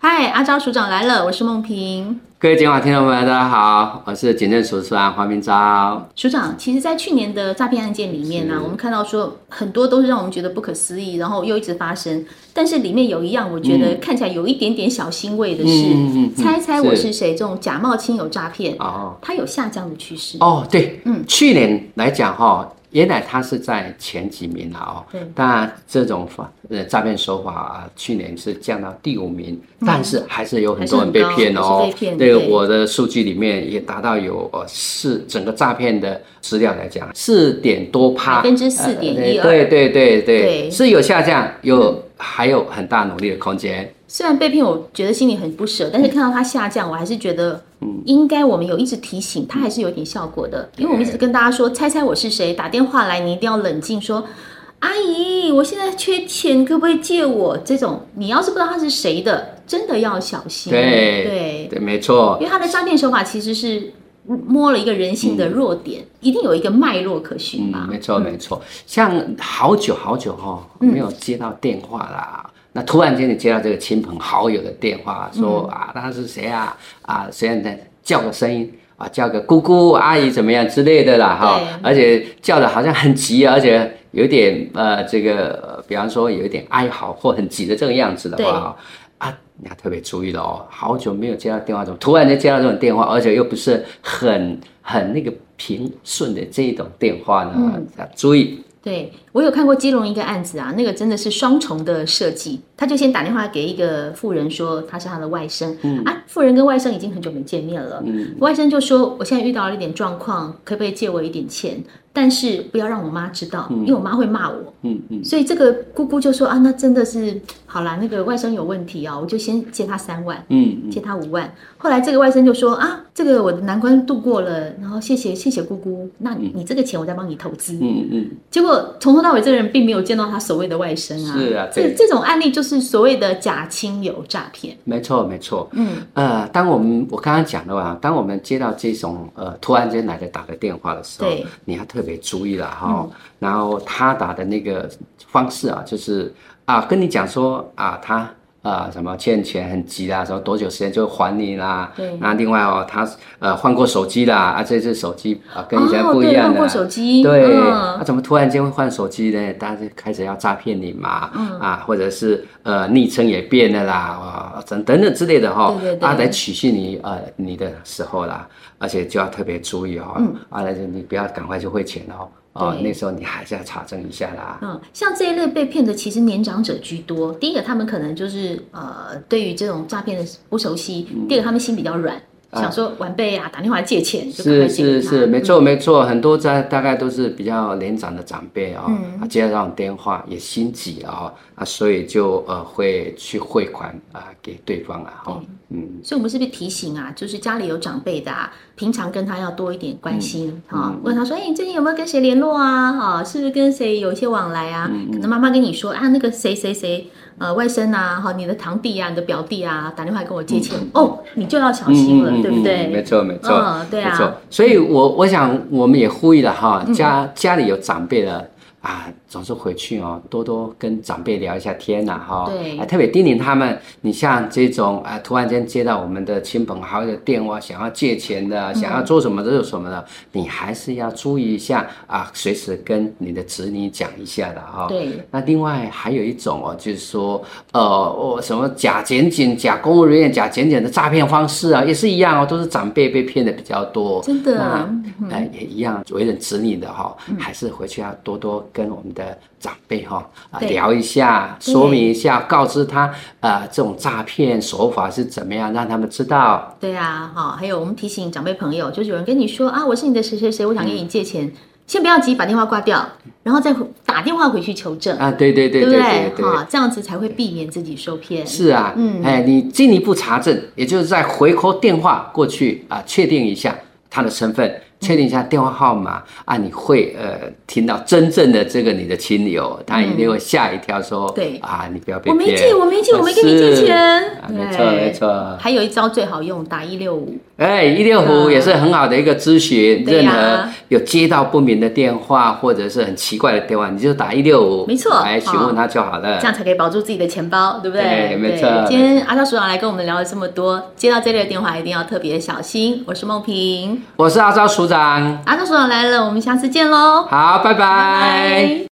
嗨，阿昭署长来了，我是梦萍。各位警广听众朋友，大家好，我是警政署署长黄明昭。署长，其实，在去年的诈骗案件里面呢、啊，我们看到说很多都是让我们觉得不可思议，然后又一直发生。但是里面有一样，我觉得看起来有一点点小欣慰的是，嗯、猜猜我是谁？这种假冒亲友诈骗哦，它有下降的趋势。哦，对，嗯，去年来讲哈。原来他是在前几名了哦，对，当然这种法呃诈骗手法啊，去年是降到第五名，嗯，但是还是有很多人被骗哦。对，对。我的数据里面也达到有呃四整个诈骗的资料来讲，四点多趴，百分之四点一二。对对对对，是有下降，有，嗯，还有很大努力的空间。虽然被骗，我觉得心里很不舍，但是看到它下降，我还是觉得，应该我们有一直提醒，它还是有点效果的。因为我们一直跟大家说，猜猜我是谁，打电话来，你一定要冷静，说，阿姨，我现在缺钱，可不可以借我？这种你要是不知道他是谁的，真的要小心。对对对，没错。因为他的诈骗手法其实是摸了一个人性的弱点，嗯、一定有一个脉络可循嘛。没错没错，像好久好久哈、哦，没有接到电话啦。嗯那突然间你接到这个亲朋好友的电话，说啊，他是谁啊？啊，虽然在叫个声音啊，叫个姑姑、阿姨怎么样之类的啦，哈，而且叫的好像很急，而且有点呃，这个比方说有一点哀嚎或很急的这个样子的话，啊，你要特别注意了哦，好久没有接到电话，怎么突然间接到这种电话，而且又不是很很那个平顺的这一种电话呢？嗯、要注意。对，我有看过基隆一个案子啊，那个真的是双重的设计。他就先打电话给一个富人说他是他的外甥，嗯啊，富人跟外甥已经很久没见面了，嗯，外甥就说我现在遇到了一点状况，可不可以借我一点钱？但是不要让我妈知道，因为我妈会骂我。嗯嗯，所以这个姑姑就说啊，那真的是好啦，那个外甥有问题啊，我就先借他三万，嗯，借他五万。后来这个外甥就说啊，这个我的难关度过了，然后谢谢谢谢姑姑，那你你这个钱我再帮你投资。嗯嗯。结果从头到尾这个人并没有见到他所谓的外甥啊。是啊。这这种案例就是所谓的假亲友诈骗。没错没错。嗯呃，当我们我刚刚讲的话，当我们接到这种呃突然间来的打个电话的时候，对，你要特别。别注意了哈，然后他打的那个方式啊，就是啊，跟你讲说啊，他啊什么欠钱很急啦，说多久时间就还你啦。对。那另外哦，他呃换过手机啦，啊这次手机啊跟以前不一样的。换过手机。对。他怎么突然间会换手机呢？大家开始要诈骗你嘛？嗯。啊，或者是呃昵称也变了啦，啊等等等之类的哈。对对对。他来取信你呃你的时候啦。而且就要特别注意哦，嗯，啊，那就你不要赶快就汇钱哦，哦，那时候你还是要查证一下啦。嗯，像这一类被骗的，其实年长者居多。第一个，他们可能就是呃，对于这种诈骗的不熟悉；第二个，他们心比较软。想说晚辈啊，打电话借钱，是是是，没错没错，很多在大概都是比较年长的长辈啊，啊接到这种电话也心急啊，啊所以就呃会去汇款啊给对方啊，哈，嗯，所以我们是不是提醒啊，就是家里有长辈的啊，平常跟他要多一点关心啊，问他说，哎，你最近有没有跟谁联络啊？啊，是不是跟谁有一些往来啊？可能妈妈跟你说啊，那个谁谁谁。呃，外甥啊，哈，你的堂弟啊，你的表弟啊，打电话跟我借钱，嗯、哦，你就要小心了，嗯、对不对？没错，没错，嗯，对啊，没错。所以我我想，我们也呼吁了哈，家家里有长辈的。啊，总是回去哦，多多跟长辈聊一下天呐，哈。对。啊，特别叮咛他们，你像这种啊，突然间接到我们的亲朋好友的电话，想要借钱的，想要做什么做什么的，你还是要注意一下啊，随时跟你的子女讲一下的哈。对。那另外还有一种哦，就是说，呃，哦，什么假检警、假公务人员、假检警的诈骗方式啊，也是一样哦，都是长辈被骗的比较多。真的啊。哎，也一样，为人子女的哈，还是回去要多多。跟我们的长辈哈啊聊一下，说明一下，告知他啊、呃、这种诈骗手法是怎么样，让他们知道。对啊，哈，还有我们提醒长辈朋友，就是有人跟你说啊，我是你的谁谁谁，我想跟你借钱，嗯、先不要急，把电话挂掉，然后再打电话回去求证啊，对对对对对，对，对，哈，这样子才会避免自己受骗。是啊，嗯，哎，你进一步查证，也就是再回扣电话过去啊，确定一下他的身份。确定一下电话号码啊，你会呃听到真正的这个你的亲友，他一定会吓一跳，说：“对啊，你不要被骗。”我没借，我没借，我没跟你借钱没错没错。还有一招最好用，打一六五。哎，一六五也是很好的一个咨询，任何有接到不明的电话或者是很奇怪的电话，你就打一六五，没错，来询问他就好了，这样才可以保住自己的钱包，对不对？对，没错。今天阿昭署长来跟我们聊了这么多，接到这类的电话一定要特别小心。我是梦萍，我是阿昭署长，阿诺所长来了，我们下次见喽。好，拜拜。拜拜。